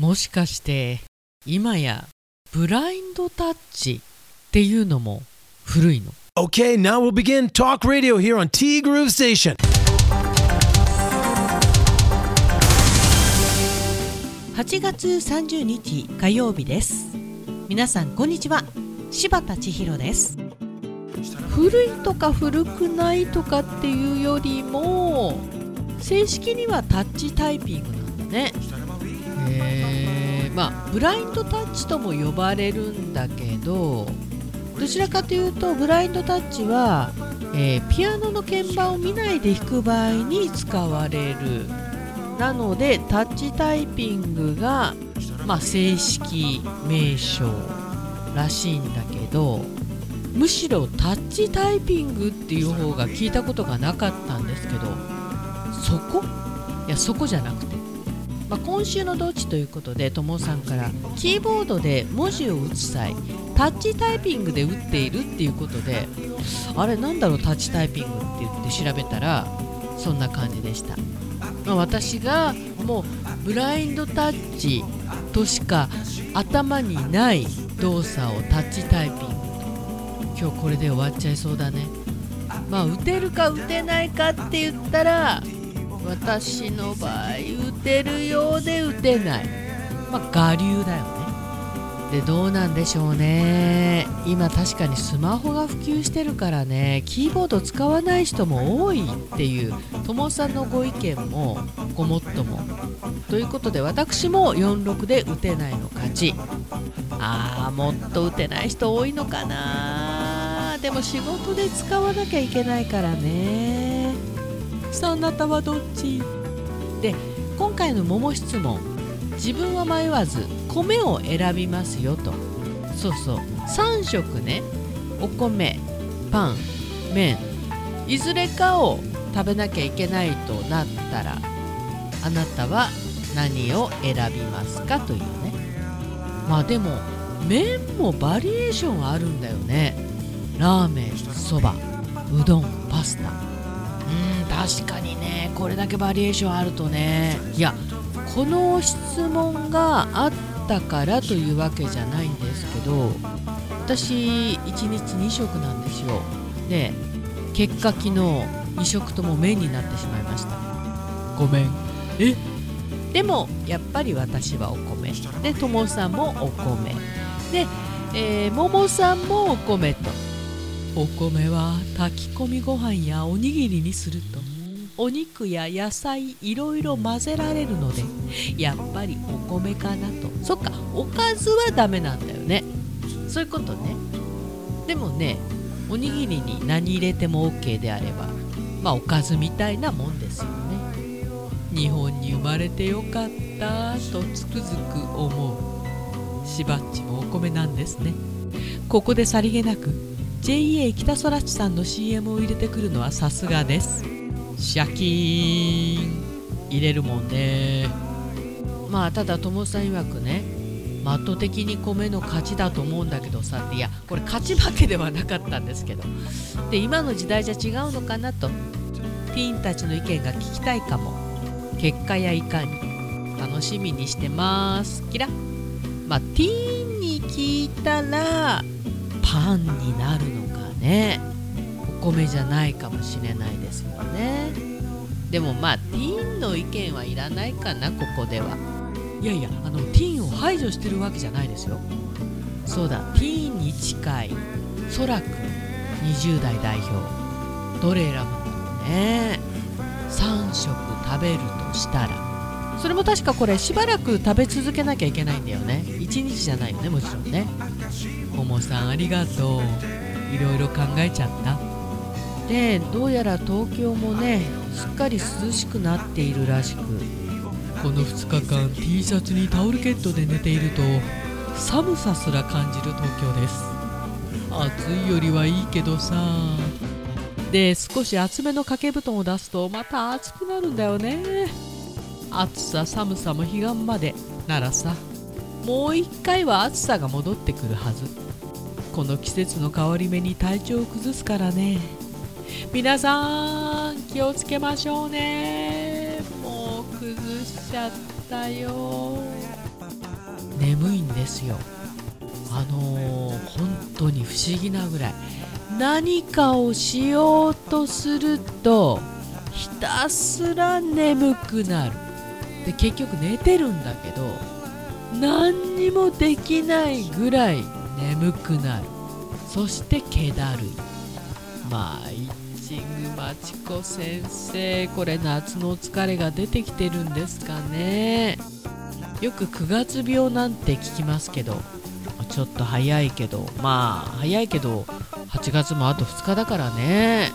もしかして今やブラインドタッチっていうのも古いの？Okay, now we'll begin Talk Radio here on T Groove Station. 8月30日火曜日です。皆さんこんにちは。柴田千尋です。古いとか古くないとかっていうよりも正式にはタッチタイピングなんだねえまあブラインドタッチとも呼ばれるんだけどどちらかというとブラインドタッチは、えーピアノの鍵盤を見ないで弾く場合に使われる。なのでタッチタイピングが、まあ、正式名称らしいんだけどむしろタッチタイピングっていう方が聞いたことがなかったんですけどそこ？いやそこじゃなくて、まあ、今週のどっちということでともさんからキーボードで文字を打つ際タッチタイピングで打っているっていうことであれなんだろうタッチタイピングって言って調べたらそんな感じでした。まあ私がもうブラインドタッチとしか頭にない動作をタッチタイピング今日これで終わっちゃいそうだねまあ打てるか打てないかって言ったら私の場合打てるようで打てない。まあ我流だよね。でどうなんでしょうね。今確かにスマホが普及してるからね。キーボード使わない人も多いっていう友さんのご意見もごもっとも。ということで私も46で打てないの勝ち。あーもっと打てない人多いのかなでも仕事で使わなきゃいけないからねさああなたはどっち？で今回の桃質問。自分は迷わず米を選びますよと。そうそう。3食ね。お米パン麺。いずれかを食べなきゃいけないとなったらあなたは何を選びますかというね。まあでも麺もバリエーションあるんだよね。ラーメンそばうどんパスタ。うん。確かにねこれだけバリエーションあるとねいやこの質問があったからというわけじゃないんですけど私1日2食なんですよ。で結果昨日2食とも麺になってしまいました。ごめん。え？でもやっぱり私はお米。でともさんもお米。で、えー、ももさんもお米とお米は炊き込みご飯やおにぎりにするとお肉や野菜いろいろ混ぜられるのでやっぱりお米かなと。そっかおかずはダメなんだよね。そういうことね。でもねおにぎりに何入れても OK であればまあおかずみたいなもんですよね。日本に生まれてよかったとつくづく思う。しばっちもお米なんですね。ここでさりげなく JA 北空地さんの CM を入れてくるのはさすがです。シャキーン。入れるもんね。まあただ友さん曰くねマット的に米の勝ちだと思うんだけどさっていやこれ勝ち負けではなかったんですけど。で今の時代じゃ違うのかなと。ティーンたちの意見が聞きたいかも。結果やいかに。楽しみにしてます。キラ。まあティーンに聞いたらパンになるのかね。お米じゃないかもしれないですよね。でもまあティーンの意見はいらないかなここでは。いやいやあのティーンを排除してるわけじゃないですよ。そうだ。ティーンに近いそらくん20代代表どれ選ぶのね。3食食べるとしたら。それも確かこれしばらく食べ続けなきゃいけないんだよね。1日じゃないよねもちろんねももさんありがとう。いろいろ考えちゃった。でどうやら東京もねすっかり涼しくなっているらしく。この2日間 T シャツにタオルケットで寝ていると寒さすら感じる東京です。暑いよりはいいけどさ。で少し厚めの掛け布団を出すとまた暑くなるんだよね。暑さ寒さも彼岸まで。ならさもう一回は暑さが戻ってくるはず。この季節の変わり目に体調を崩すからね。皆さん気をつけましょうね。もう崩しちゃったよ。眠いんですよ。あのー、本当に不思議なぐらい。何かをしようとするとひたすら眠くなる。で結局寝てるんだけど何にもできないぐらい眠くなる。そして気だる。いまあ一グマチコ先生これ夏の疲れが出てきてるんですかね。よく9月病なんて聞きますけどちょっと早いけどまあ早いけど8月もあと2日だからね。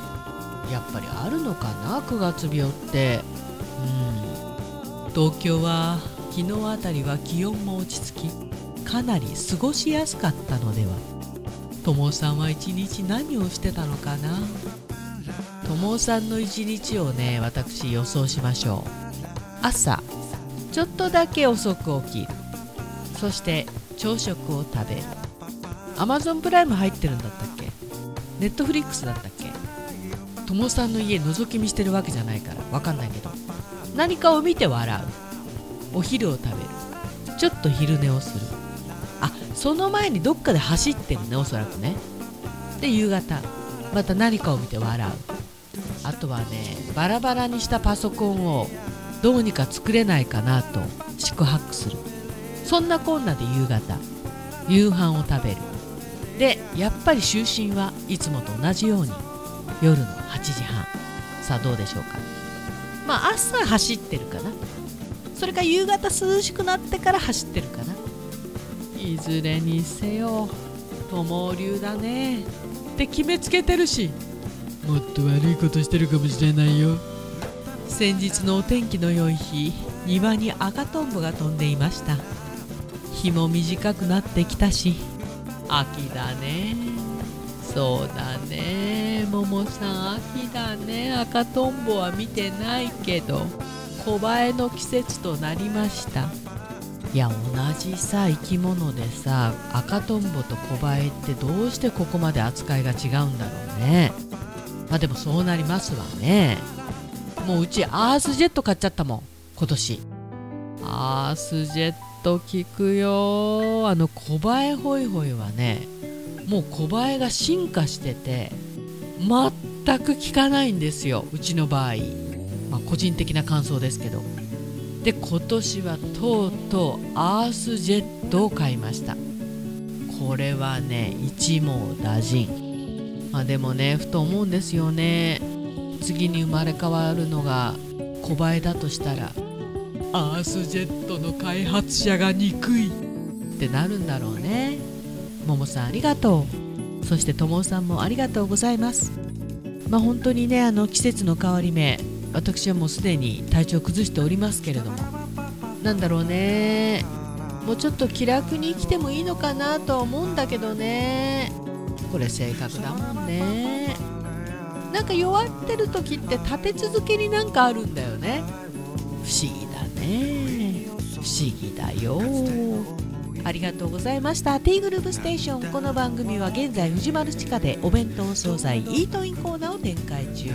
やっぱりあるのかな9月病って。うん。東京は昨日あたりは気温も落ち着きかなり過ごしやすかったのでは。友さんは一日何をしてたのかな？友さんの一日をね私予想しましょう。朝ちょっとだけ遅く起きる。そして朝食を食べる。Amazon プライム入ってるんだったっけ？ネットフリックスだったっけ？友さんの家覗き見してるわけじゃないから分かんないけど。何かを見て笑う。お昼を食べる。ちょっと昼寝をする。あその前にどっかで走ってるねおそらくね。で夕方また何かを見て笑う。あとはねバラバラにしたパソコンをどうにか作れないかなと宿泊する。そんなこんなで夕方夕飯を食べる。でやっぱり就寝はいつもと同じように夜の8時半。さあどうでしょうか。まあ朝走ってるかな。それか夕方涼しくなってから走ってるかな。いずれにせよ友流だね。って決めつけてるし。もっと悪いことしてるかもしれないよ。先日のお天気の良い日庭に赤とんぼが飛んでいました。日も短くなってきたし。秋だね。そうだね。ももさん秋だね。赤とんぼは見てないけど小映えの季節となりました。いや同じさ生き物でさ赤とんぼと小映えってどうしてここまで扱いが違うんだろうね。まあでもそうなりますわね。もううちアースジェット買っちゃったもん今年。アースジェット効くよあの小映えホイホイはねもう小映えが進化してて全く効かないんですようちの場合、まあ、個人的な感想ですけど。で今年はとうとうアースジェットを買いました。これはね一網打尽。まあでもねふと思うんですよね。次に生まれ変わるのが小映えだとしたらアースジェットの開発者が憎い。ってなるんだろうね。ももさんありがとう。そしてともさんもありがとうございます。まあ本当にねあの季節の変わり目私はもうすでに体調を崩しておりますけれども。なんだろうね。もうちょっと気楽に生きてもいいのかなとは思うんだけどね。これ性格だもんね。なんか弱ってる時って立て続けになんかあるんだよね。不思議だね。不思議だよ。ありがとうございました。ティーグループステーション。この番組は現在藤丸地下でお弁当惣菜イートインコーナーを展開中。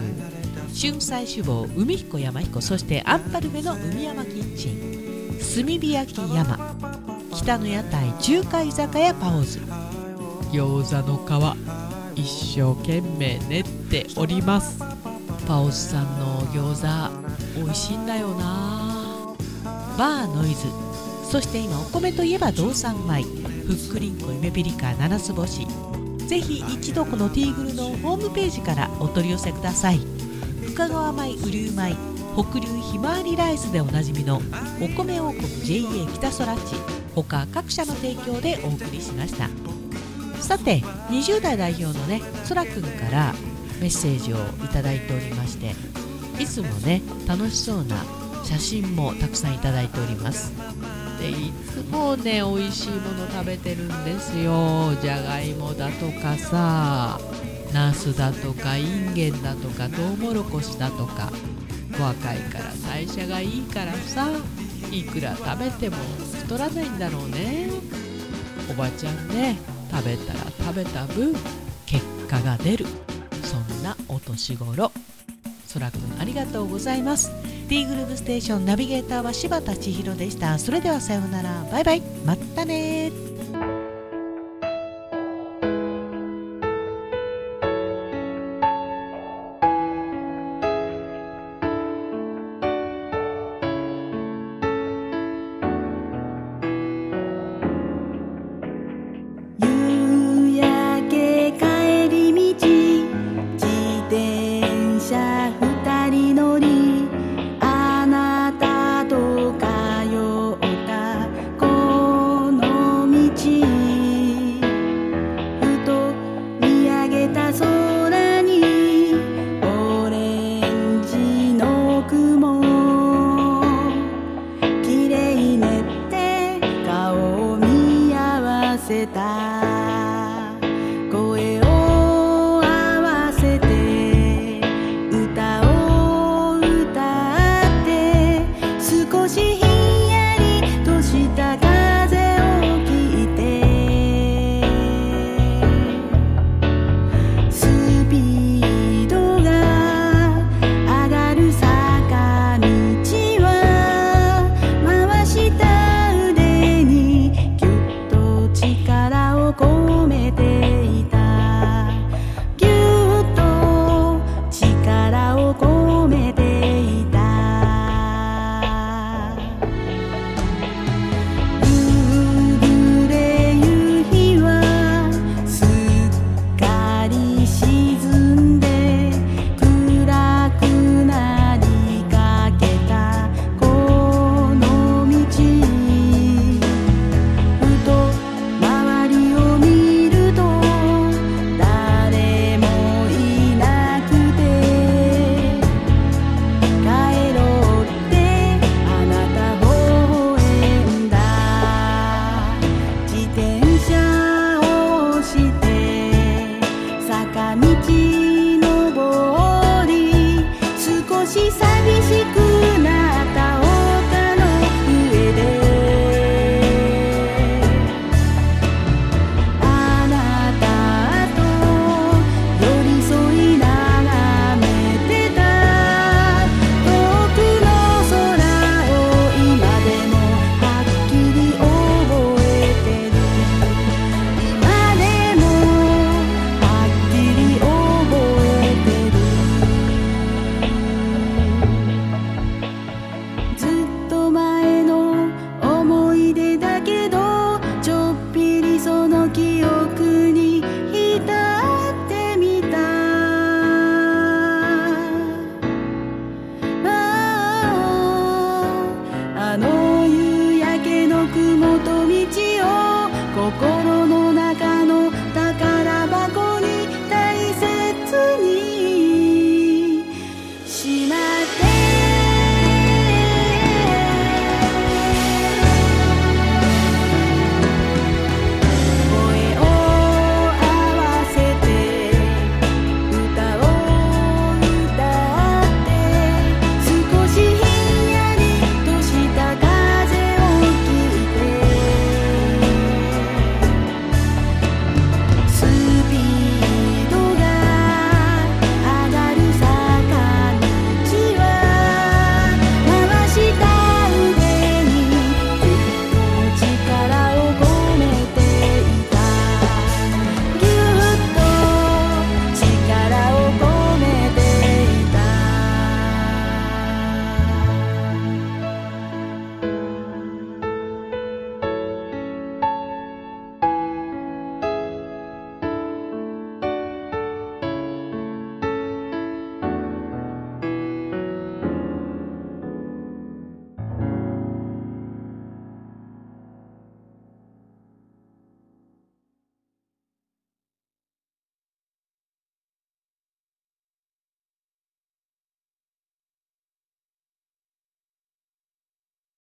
春菜志望海彦山彦そしてアンパルメの海山キッチン。炭火焼き山北の屋台中華居酒屋パオズ。餃子の皮一生懸命練っております。パオズさんの餃子美味しいんだよな。バーノイズ。そして今お米といえば道産米。ふっくりんこゆめぴりか七つ星。ぜひ一度このティーグルのホームページからお取り寄せください。深川米雨竜米北流ひまわりライスでおなじみのお米王国 JA 北空地他各社の提供でお送りしました。さて20代代表のねそらくんからメッセージをいいておりましていつもね楽しそうな写真もたくさんいただいております。でいつもね美味しいもの食べてるんですよ。じゃがいもだとかさ。ナスだとかインゲンだとかトウモロコシだとか若いから代謝がいいからさいくら食べても太らないんだろうね。おばちゃんね食べたら食べた分結果が出る。そんなお年頃。そらくんありがとうございます。T グループステーションナビゲーターは柴田千尋でした。それではさようなら。バイバイ。またね